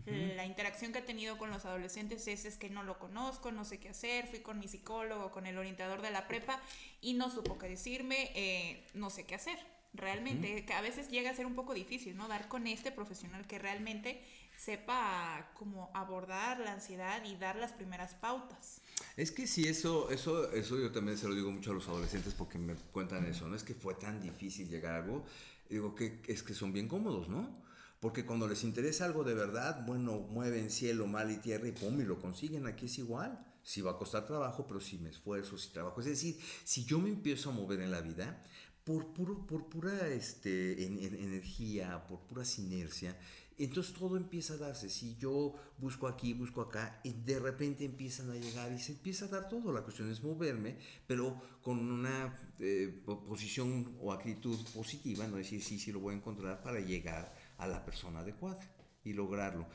La interacción que he tenido con los adolescentes es, es que no lo conozco, no sé qué hacer, fui con mi psicólogo, con el orientador de la prepa y no supo qué decirme, eh, no sé qué hacer. Realmente, que a veces llega a ser un poco difícil, ¿no? Dar con este profesional que realmente sepa cómo abordar la ansiedad y dar las primeras pautas. Es que sí, eso, eso, eso yo también se lo digo mucho a los adolescentes porque me cuentan eso, no es que fue tan difícil llegar a algo, digo que es que son bien cómodos, ¿no? Porque cuando les interesa algo de verdad, bueno, mueven cielo, mal y tierra y pum, y lo consiguen, aquí es igual. Sí va a costar trabajo, pero si me esfuerzo, si trabajo. Es decir, si yo me empiezo a mover en la vida, por, puro, por pura este, energía, por pura sinergia, entonces todo empieza a darse. Si yo busco aquí, busco acá, y de repente empiezan a llegar y se empieza a dar todo. La cuestión es moverme, pero con una eh, posición o actitud positiva, no decir sí, sí lo voy a encontrar para llegar a la persona adecuada y lograrlo.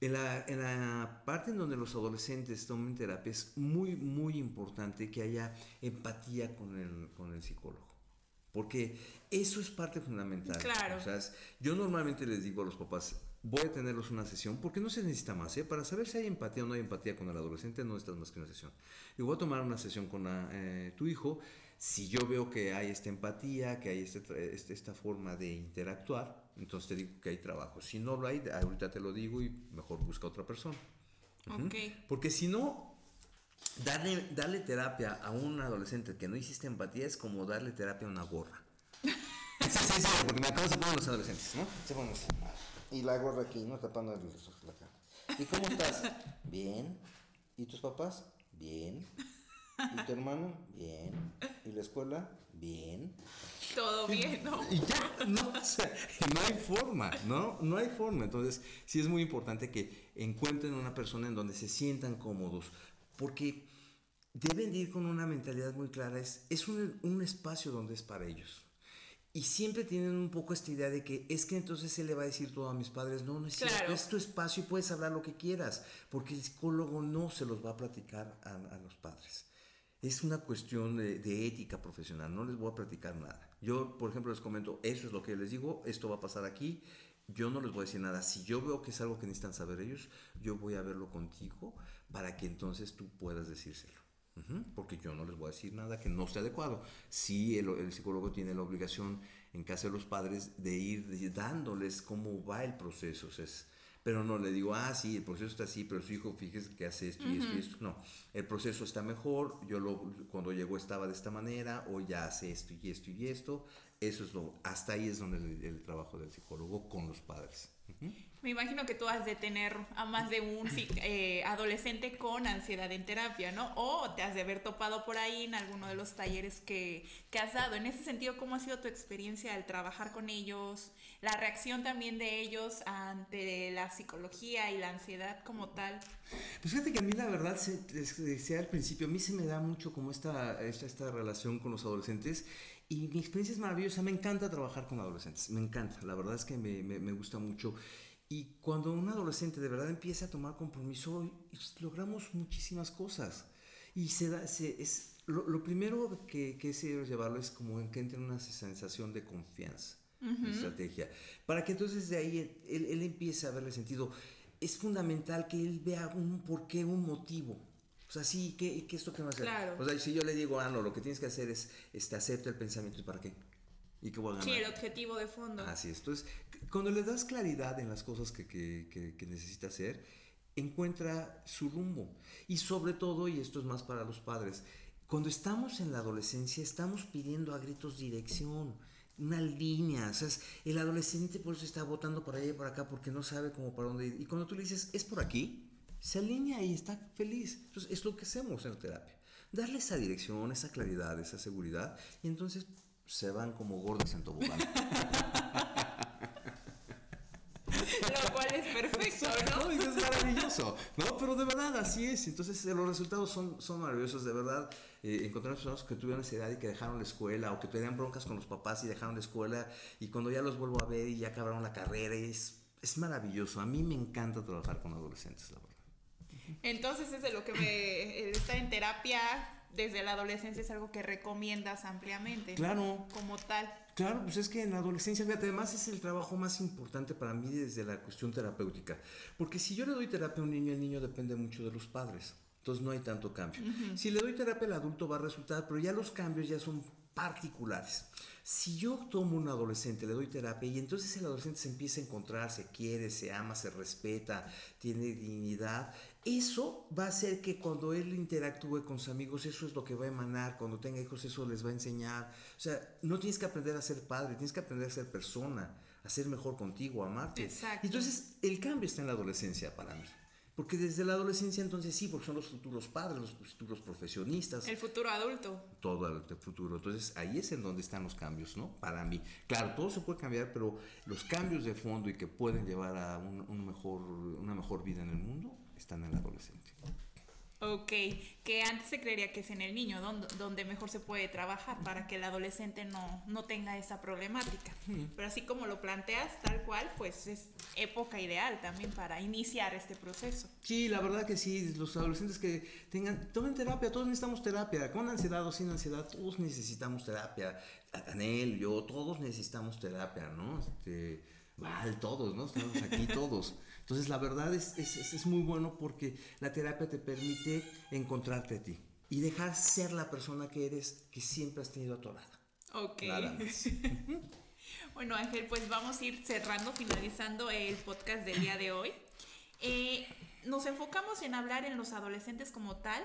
En la, en la, parte en donde los adolescentes tomen terapia es muy, muy importante que haya empatía con el, con el psicólogo. Porque eso es parte fundamental. Claro. O sea, yo normalmente les digo a los papás, voy a tenerlos una sesión, porque no se necesita más, ¿eh? Para saber si hay empatía o no hay empatía con el adolescente, no necesitas más que una sesión. Y voy a tomar una sesión con eh, tu hijo. Si yo veo que hay esta empatía, que hay este, este, esta forma de interactuar, entonces te digo que hay trabajo. Si no lo hay, ahorita te lo digo y mejor busca otra persona. Porque si no, Darle, darle terapia a un adolescente que no hiciste empatía es como darle terapia a una gorra. sí, sí, sí, porque me acabo de poner los adolescentes, ¿no? Se ponen así. Y la gorra aquí, ¿no? Tapando los ojos la cara. ¿Y cómo estás? Bien. ¿Y tus papás? Bien. ¿Y tu hermano? Bien. ¿Y la escuela? Bien. Todo bien, ¿no? Y ya, no, o sea, no hay forma, ¿no? No hay forma. Entonces, sí es muy importante que encuentren una persona en donde se sientan cómodos, porque deben ir con una mentalidad muy clara, es, es un, un, espacio donde es para ellos. Y siempre tienen un poco esta idea de que es que entonces él le va a decir todo a mis padres, no, no es cierto, es tu espacio y puedes hablar lo que quieras, porque el psicólogo no se los va a platicar a, a los padres. Es una cuestión de, ética profesional, no les voy a platicar nada. Yo, por ejemplo, les comento, eso es lo que les digo, esto va a pasar aquí, yo no les voy a decir nada. Si yo veo que es algo que necesitan saber ellos, yo voy a verlo contigo para que entonces tú puedas decírselo. Porque yo no les voy a decir nada que no esté adecuado. Sí, el, el, psicólogo tiene la obligación en casa de los padres de ir dándoles cómo va el proceso. O sea, es, pero no le digo, ah, sí, el proceso está así, pero su hijo, fíjese que hace esto y esto y esto. No, el proceso está mejor, yo lo, cuando llegó estaba de esta manera, o ya hace esto y esto y esto. Eso es lo, hasta ahí es donde el, el trabajo del psicólogo con los padres. Uh -huh. Me imagino que tú has de tener a más de un eh, adolescente con ansiedad en terapia, ¿no? O te has de haber topado por ahí en alguno de los talleres que, que, has dado. En ese sentido, ¿cómo ha sido tu experiencia al trabajar con ellos? La reacción también de ellos ante la psicología y la ansiedad como tal. Pues fíjate que a mí la verdad, se, decía al principio, a mí se me da mucho como esta, esta, esta relación con los adolescentes. Y mi experiencia es maravillosa, me encanta trabajar con adolescentes, me encanta, la verdad es que me, me, me gusta mucho. Y cuando un adolescente de verdad empieza a tomar compromiso, logramos muchísimas cosas. Y se da, se, es, lo, lo, primero que, que es llevarlo es como que entre en una sensación de confianza, uh -huh. estrategia, para que entonces de ahí él, él empiece a verle sentido. Es fundamental que él vea un porqué, un motivo. O sea, sí, ¿qué, qué esto que va a hacer? Claro. O sea, si yo le digo, ah, no, lo que tienes que hacer es este, acepta el pensamiento, ¿y para qué? ¿Y qué voy a ganar? Sí, el objetivo de fondo. Así es. Entonces, cuando le das claridad en las cosas que, que, que, que, necesita hacer, encuentra su rumbo. Y sobre todo, y esto es más para los padres, cuando estamos en la adolescencia estamos pidiendo a gritos dirección, una línea. O sea, el adolescente por eso está votando por allá y por acá porque no sabe cómo para dónde ir. Y cuando tú le dices, es por aquí, se alinea y está feliz. Entonces, es lo que hacemos en la terapia. Darle esa dirección, esa claridad, esa seguridad. Y entonces se van como gordas en tobogán. Lo cual es perfecto, ¿no? Es maravilloso, ¿no? Pero de verdad así es. Entonces los resultados son, son maravillosos, de verdad. Eh, encontrar personas que tuvieron esa edad y que dejaron la escuela o que tenían broncas con los papás y dejaron la escuela y cuando ya los vuelvo a ver y ya acabaron la carrera, es, es maravilloso. A mí me encanta trabajar con adolescentes, la verdad. Entonces es de lo que me estar en terapia desde la adolescencia es algo que recomiendas ampliamente. Claro. Como tal. Claro, pues es que en la adolescencia, fíjate, además es el trabajo más importante para mí desde la cuestión terapéutica. Porque si yo le doy terapia a un niño, el niño depende mucho de los padres. Entonces no hay tanto cambio. Uh -huh. Si le doy terapia al adulto va a resultar, pero ya los cambios ya son particulares. Si yo tomo un adolescente, le doy terapia y entonces el adolescente se empieza a encontrar, se quiere, se ama, se respeta, tiene dignidad, eso va a hacer que cuando él interactúe con sus amigos, eso es lo que va a emanar, cuando tenga hijos, eso les va a enseñar. O sea, no tienes que aprender a ser padre, tienes que aprender a ser persona, a ser mejor contigo, a amarte. Exacto. Entonces, el cambio está en la adolescencia para mí. Porque desde la adolescencia entonces sí, porque son los futuros padres, los futuros profesionistas. El futuro adulto. Todo el futuro. Entonces ahí es en donde están los cambios, ¿no? Para mí. Claro, todo se puede cambiar, pero los cambios de fondo y que pueden llevar a un, mejor, una mejor vida en el mundo están en la adolescencia. Ok, que antes se creería que es en el niño donde, donde mejor se puede trabajar para que el adolescente no, no tenga esa problemática. Pero así como lo planteas, tal cual, pues es época ideal también para iniciar este proceso. Sí, la verdad que sí, los adolescentes que tengan, tomen terapia, todos necesitamos terapia, con ansiedad o sin ansiedad, todos necesitamos terapia. Anel, yo, todos necesitamos terapia, ¿no? Este, Val, todos, ¿no? Estamos aquí todos. Entonces, la verdad es, es, es, muy bueno porque la terapia te permite encontrarte a ti y dejar ser la persona que eres, que siempre has tenido atorada. Ok. bueno, Ángel, pues vamos a ir cerrando, finalizando el podcast del día de hoy. Eh, nos enfocamos en hablar en los adolescentes como tal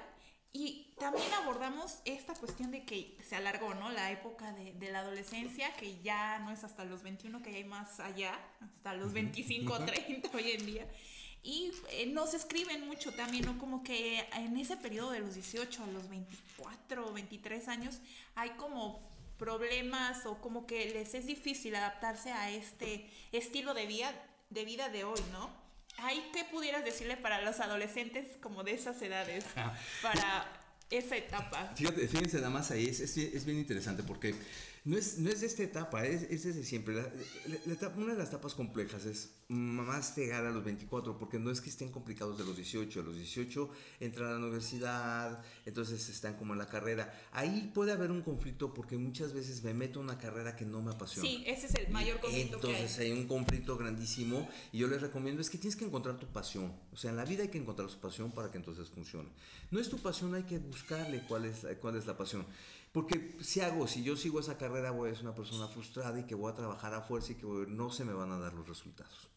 y también abordamos esta cuestión de que se alargó, ¿no? La época de, de, la adolescencia, que ya no es hasta los 21, que hay más allá, hasta los 25 o 30 hoy en día. Y eh, nos escriben mucho también, ¿no? Como que en ese periodo de los 18 a los 24 o 23 años hay como problemas o como que les es difícil adaptarse a este estilo de vida de, vida de hoy, ¿no? ¿Hay qué pudieras decirle para los adolescentes como de esas edades? Ah. Para esa etapa. Fíjate, fíjense nada más ahí, es, es, bien interesante porque no es, no es de esta etapa, es, es desde siempre. La, etapa, una de las etapas complejas es más llegar a los 24, porque no es que estén complicados de los 18. A los 18 entran a la universidad, entonces están como en la carrera. Ahí puede haber un conflicto porque muchas veces me meto en una carrera que no me apasiona. Sí, ese es el mayor conflicto. Entonces que hay. hay un conflicto grandísimo y yo les recomiendo es que tienes que encontrar tu pasión. O sea, en la vida hay que encontrar su pasión para que entonces funcione. No es tu pasión, hay que buscarle cuál es, cuál es la pasión. Porque si hago, si yo sigo esa carrera, voy a ser una persona frustrada y que voy a trabajar a fuerza y que no se me van a dar los resultados.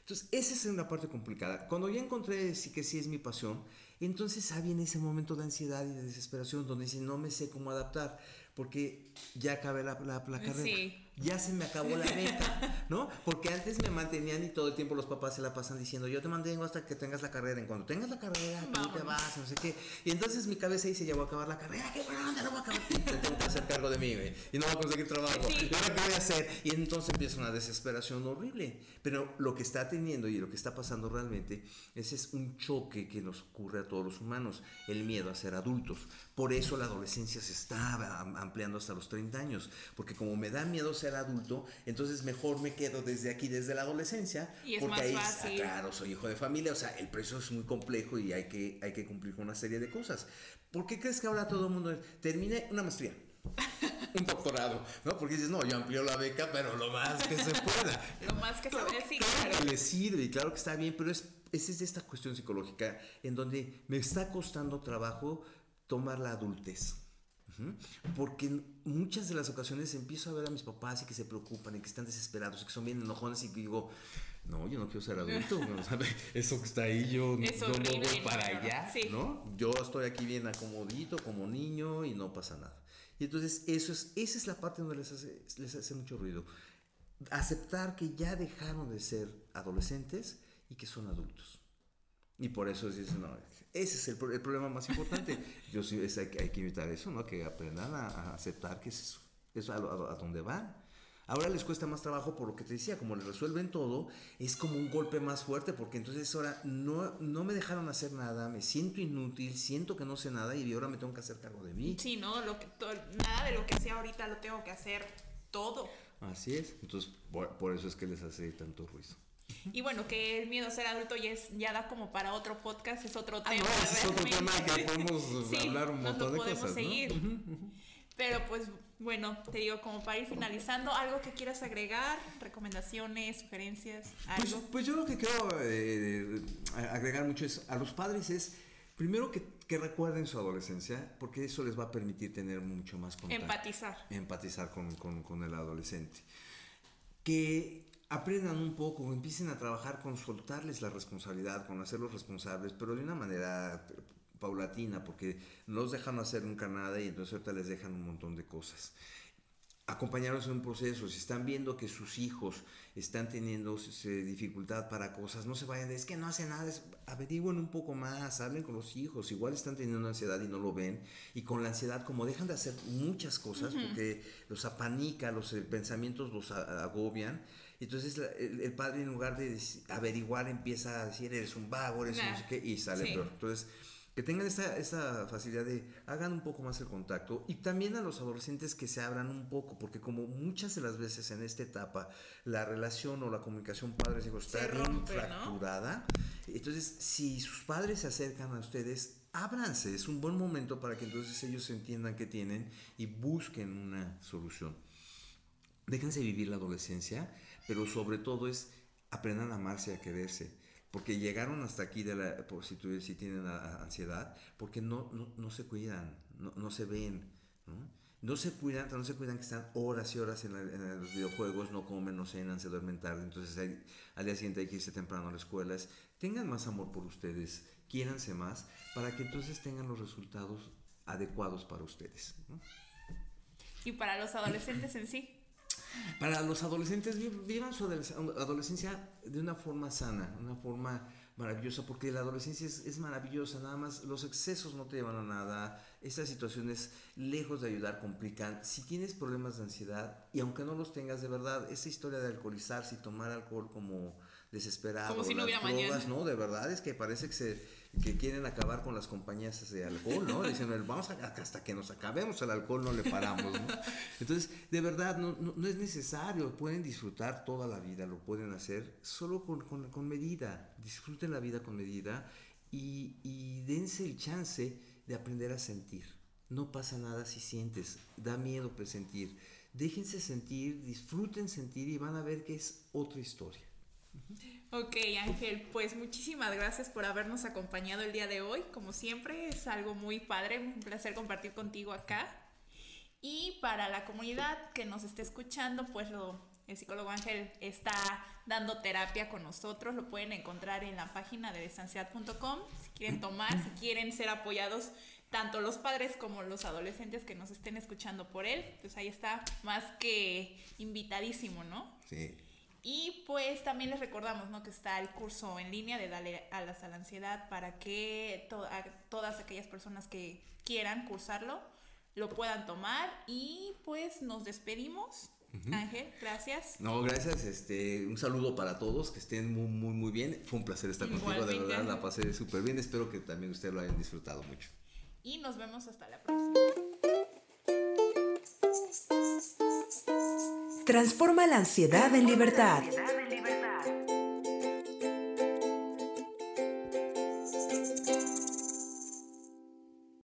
Entonces, esa es una parte complicada. Cuando ya encontré sí que sí es mi pasión, entonces ah, viene ese momento de ansiedad y de desesperación donde dice, no me sé cómo adaptar, porque ya acabé la, la, la carrera. Sí ya se me acabó la beca, ¿no? Porque antes me mantenían y todo el tiempo los papás se la pasan diciendo, yo te mantengo hasta que tengas la carrera, en cuando tengas la carrera, tú te vas, no sé qué. Y entonces mi cabeza dice, ya voy a acabar la carrera, qué bueno, ¿dónde lo voy a acabar? Y tengo que hacer cargo de mí, güey, y no voy a conseguir trabajo. ¿Y ahora qué voy a hacer? Y entonces empieza una desesperación horrible. Pero lo que está teniendo y lo que está pasando realmente, ese es un choque que nos ocurre a todos los humanos, el miedo a ser adultos. Por eso la adolescencia se está ampliando hasta los 30 años, porque como me da miedo ser adulto, entonces mejor me quedo desde aquí, desde la adolescencia, y es porque más ahí, fácil. claro, soy hijo de familia, o sea, el precio es muy complejo y hay que, hay que cumplir con una serie de cosas. ¿Por qué crees que ahora todo el mundo termine una maestría? un doctorado, ¿no? Porque dices, no, yo amplío la beca, pero lo más que se pueda. lo más que claro, se pueda, sí, claro. Que le sirve y claro que está bien, pero es, es, es esta cuestión psicológica en donde me está costando trabajo tomar la adultez. Porque en muchas de las ocasiones empiezo a ver a mis papás y que se preocupan y que están desesperados y que son bien enojones y digo, no, yo no quiero ser adulto, eso que está ahí, yo, yo no voy para allá, ¿no? Yo estoy aquí bien acomodito como niño y no pasa nada. Y entonces eso es, esa es la parte donde les hace, les hace mucho ruido. Aceptar que ya dejaron de ser adolescentes y que son adultos. Y por eso dicen, no, ese es el, el problema más importante. Yo sí, es, hay, hay, que evitar eso, ¿no? Que aprendan a, a aceptar que es eso a, a, a, dónde van. Ahora les cuesta más trabajo por lo que te decía, como les resuelven todo, es como un golpe más fuerte, porque entonces ahora no, no me dejaron hacer nada, me siento inútil, siento que no sé nada y ahora me tengo que hacer cargo de mí. Sí, no, lo que, todo, nada de lo que sea ahorita lo tengo que hacer todo. Así es, entonces por, por eso es que les hace tanto ruido. Y bueno, que el miedo a ser adulto ya, es, ya da como para otro podcast, es otro tema. Ah, no, es otro tema que podemos sí, hablar un montón de cosas. Seguir. ¿no? Uh -huh, uh -huh. Pero pues bueno, te digo, como para ir finalizando, ¿algo que quieras agregar? ¿Recomendaciones, sugerencias? Pues, ¿Algo? pues, yo lo que quiero eh, agregar mucho es a los padres es, primero que, que, recuerden su adolescencia, porque eso les va a permitir tener mucho más contacto. Empatizar. Empatizar con, con, con el adolescente. Que aprendan un poco, empiecen a trabajar con soltarles la responsabilidad, con hacerlos responsables, pero de una manera paulatina, porque no los dejan hacer nunca nada y entonces ahorita les dejan un montón de cosas. acompañarlos en un proceso. Si están viendo que sus hijos están teniendo dificultad para cosas, no se vayan, es que no hace nada, averigüen un poco más, hablen con los hijos, igual están teniendo ansiedad y no lo ven, y con la ansiedad como dejan de hacer muchas cosas porque los apanica, los eh, pensamientos los agobian, entonces el, padre en lugar de averiguar empieza a decir, eres un vago, eres un no sé qué, y sale peor. Entonces, que tengan esa, facilidad de hagan un poco más el contacto y también a los adolescentes que se abran un poco, porque como muchas de las veces en esta etapa la relación o la comunicación padres-hijos está bien fracturada, entonces si sus padres se acercan a ustedes, ábranse, es un buen momento para que entonces ellos entiendan que tienen y busquen una solución. Déjense vivir la adolescencia, pero sobre todo es aprendan a amarse y a quererse porque llegaron hasta aquí de la, por si, si tienen ansiedad, porque no, no, se cuidan, no, se ven, ¿no? se cuidan, no se cuidan que están horas y horas en, los videojuegos, no comen, no cenan, se duermen tarde, entonces al día siguiente hay que irse temprano a la escuela. tengan más amor por ustedes, quiéranse más, para que entonces tengan los resultados adecuados para ustedes. Y para los adolescentes en sí. Para los adolescentes, vivan su adolescencia de una forma sana, una forma maravillosa, porque la adolescencia es, maravillosa, nada más los excesos no te llevan a nada, estas situaciones lejos de ayudar complican. Si tienes problemas de ansiedad, y aunque no los tengas de verdad, esa historia de alcoholizarse y tomar alcohol como desesperado, como si no hubiera drogas, no, de verdad es que parece que se que quieren acabar con las compañías de alcohol, ¿no? Dicen, vamos a, hasta que nos acabemos el alcohol no le paramos, ¿no? Entonces, de verdad, no, no, es necesario, pueden disfrutar toda la vida, lo pueden hacer solo con, con, con medida, disfruten la vida con medida y, y dense el chance de aprender a sentir. No pasa nada si sientes, da miedo presentir. Déjense sentir, disfruten sentir y van a ver que es otra historia. Ok, Ángel, pues muchísimas gracias por habernos acompañado el día de hoy. Como siempre, es algo muy padre, un placer compartir contigo acá. Y para la comunidad que nos esté escuchando, pues lo, el psicólogo Ángel está dando terapia con nosotros. Lo pueden encontrar en la página de desanciedad.com. Si quieren tomar, si quieren ser apoyados, tanto los padres como los adolescentes que nos estén escuchando por él, pues ahí está más que invitadísimo, ¿no? Sí. Y pues también les recordamos ¿no? que está el curso en línea de Dale Alas a la Ansiedad para que todas aquellas personas que quieran cursarlo lo puedan tomar. Y pues nos despedimos. Ángel, gracias. No, gracias. Este, un saludo para todos, que estén muy, muy, muy bien. Fue un placer estar contigo, de verdad, la pasé súper bien. Espero que también ustedes lo hayan disfrutado mucho. Y nos vemos hasta la próxima. Transforma la ansiedad en libertad.